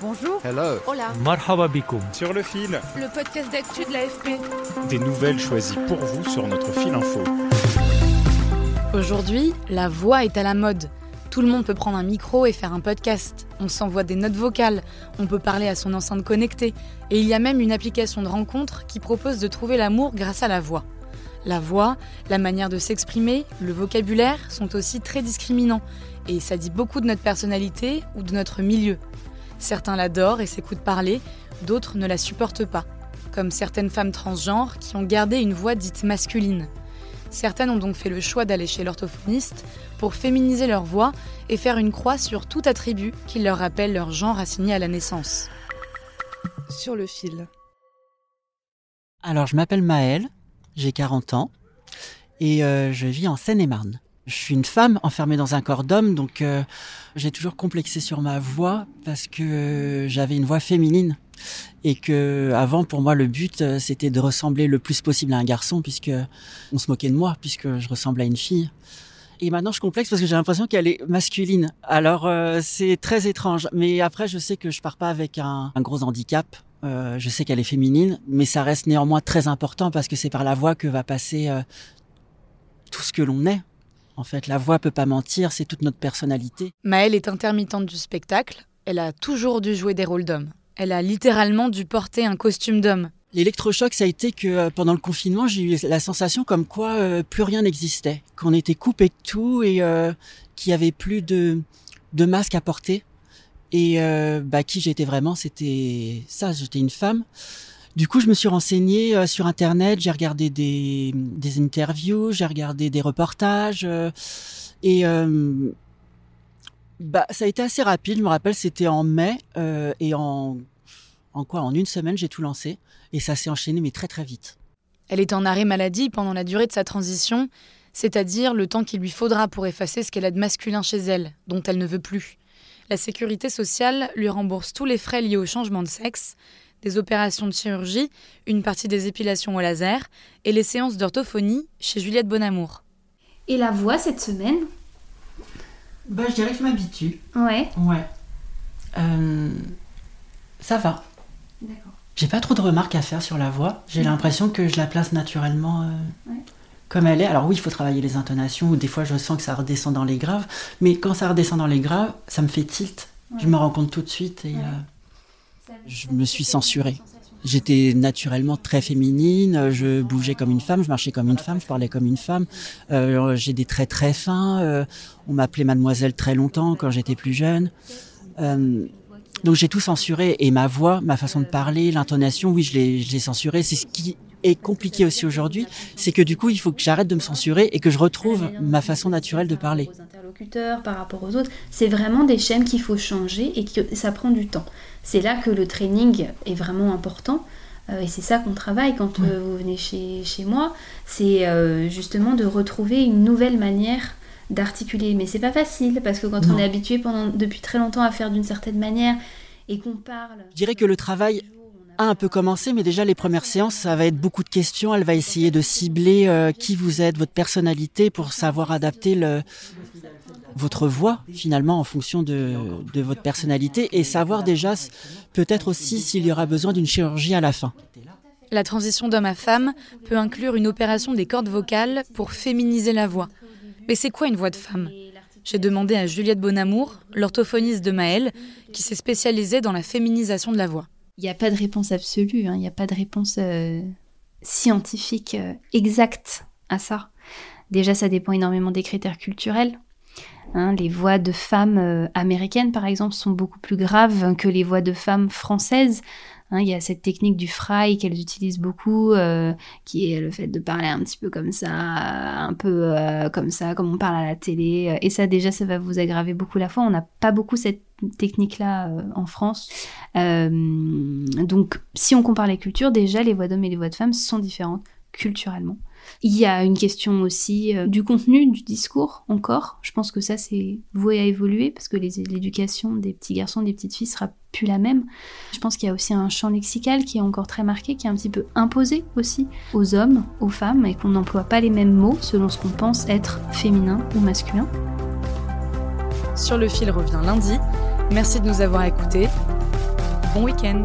Bonjour. Hello. Hola. Marhaba bikoum. Sur le fil, Le podcast d'actu de l'AFP. des nouvelles choisies pour vous sur notre fil info. Aujourd'hui, la voix est à la mode. Tout le monde peut prendre un micro et faire un podcast. On s'envoie des notes vocales, on peut parler à son enceinte connectée, et il y a même une application de rencontre qui propose de trouver l'amour grâce à la voix. La voix, la manière de s'exprimer, le vocabulaire sont aussi très discriminants, et ça dit beaucoup de notre personnalité ou de notre milieu. Certains l'adorent et s'écoutent parler, d'autres ne la supportent pas, comme certaines femmes transgenres qui ont gardé une voix dite masculine. Certaines ont donc fait le choix d'aller chez l'orthophoniste pour féminiser leur voix et faire une croix sur tout attribut qui leur rappelle leur genre assigné à la naissance. Sur le fil. Alors, je m'appelle Maëlle, j'ai 40 ans et euh, je vis en Seine-et-Marne. Je suis une femme enfermée dans un corps d'homme, donc euh, j'ai toujours complexé sur ma voix parce que j'avais une voix féminine et que avant pour moi le but euh, c'était de ressembler le plus possible à un garçon puisque on se moquait de moi puisque je ressemble à une fille. Et maintenant je complexe parce que j'ai l'impression qu'elle est masculine. Alors euh, c'est très étrange, mais après je sais que je pars pas avec un, gros handicap. Euh, je sais qu'elle est féminine, mais ça reste néanmoins très important parce que c'est par la voix que va passer euh, tout ce que l'on est. En fait, la voix peut pas mentir, c'est toute notre personnalité. Maëlle est intermittente du spectacle, elle a toujours dû jouer des rôles d'homme. Elle a littéralement dû porter un costume d'homme. L'électrochoc, ça a été que euh, pendant le confinement, j'ai eu la sensation comme quoi euh, plus rien n'existait, qu'on était coupé de tout et euh, qu'il y avait plus de, de masque à porter. Et euh, bah, qui j'étais vraiment, c'était ça, j'étais une femme. Du coup, je me suis renseignée euh, sur Internet, j'ai regardé des, des interviews, j'ai regardé des reportages. euh, et euh, bah, ça a été assez rapide, je me rappelle, c'était en mai. et en, en quoi En une semaine, j'ai tout lancé. Et ça s'est enchaîné, mais très très vite. Elle est en arrêt maladie pendant la durée de sa transition, c'est-à-dire le temps qu'il lui faudra pour effacer ce qu'elle a de masculin chez elle, dont elle ne veut plus. La sécurité sociale lui rembourse tous les frais liés au changement de sexe, des opérations de chirurgie, une partie des épilations au laser et les séances d'orthophonie chez Juliette Bonamour. Et la voix cette semaine? Bah, je dirais que je m'habitue. Ouais. Ouais. Euh, ça va. D'accord. J'ai pas trop de remarques à faire sur la voix. J'ai l'impression que je la place naturellement euh, Ouais. comme elle est. Alors oui, il faut travailler les intonations, ou des fois je sens que ça redescend dans les graves. Mais quand ça redescend dans les graves, ça me fait tilt. Je me rends compte tout de suite et Ouais. euh, je me suis censurée. J'étais naturellement très féminine, je bougeais comme une femme, je marchais comme une femme, je parlais comme une femme. Euh, j'ai des traits très fins. euh, on m'appelait mademoiselle très longtemps quand j'étais plus jeune. Euh, donc j'ai tout censuré et ma voix, ma façon de parler, l'intonation, oui, je l'ai, censuré. C'est ce qui est compliqué aussi aujourd'hui, c'est que du coup, il faut que j'arrête de me censurer et que je retrouve ma façon naturelle de parler. Interlocuteurs, par rapport aux autres, c'est vraiment des schèmes qu'il faut changer et que ça prend du temps. C'est là que le training est vraiment important. euh, et c'est ça qu'on travaille quand euh, vous venez chez, chez moi. C'est euh, justement de retrouver une nouvelle manière d'articuler. Mais c'est pas facile parce que quand Non. on est habitué pendant, depuis très longtemps à faire d'une certaine manière et qu'on parle. Je dirais que le travail un peu commencé, mais déjà les premières séances, ça va être beaucoup de questions. Elle va essayer de cibler euh, qui vous êtes, votre personnalité, pour savoir adapter votre voix finalement en fonction de, votre personnalité et savoir déjà peut-être aussi s'il y aura besoin d'une chirurgie à la fin. La transition d'homme à femme peut inclure une opération des cordes vocales pour féminiser la voix. Mais c'est quoi une voix de femme? J'ai demandé à Juliette Bonamour, l'orthophoniste de Maëlle, qui s'est spécialisée dans la féminisation de la voix. Il n'y a pas de réponse absolue, hein, il n'y a pas de réponse euh, scientifique euh, exacte à ça. Déjà, ça dépend énormément des critères culturels. Hein, les voix de femmes euh, américaines, par exemple, sont beaucoup plus graves que les voix de femmes françaises. Hein, il y a cette technique du fry qu'elles utilisent beaucoup, euh, qui est le fait de parler un petit peu comme ça, un peu euh, comme ça, comme on parle à la télé. Et ça, déjà, ça va vous aggraver beaucoup la foi. On n'a pas beaucoup cette technique-là euh, en France. donc, si on compare les cultures, déjà, les voix d'hommes et les voix de femmes sont différentes culturellement. Il y a une question aussi euh, du contenu du discours encore. Je pense que ça c'est voué à évoluer parce que l'éducation des petits garçons, des petites filles sera plus la même. Je pense qu'il y a aussi un champ lexical qui est encore très marqué, qui est un petit peu imposé aussi aux hommes, aux femmes et qu'on n'emploie pas les mêmes mots selon ce qu'on pense être féminin ou masculin. Sur le fil revient lundi. Merci de nous avoir écoutés. Bon week-end.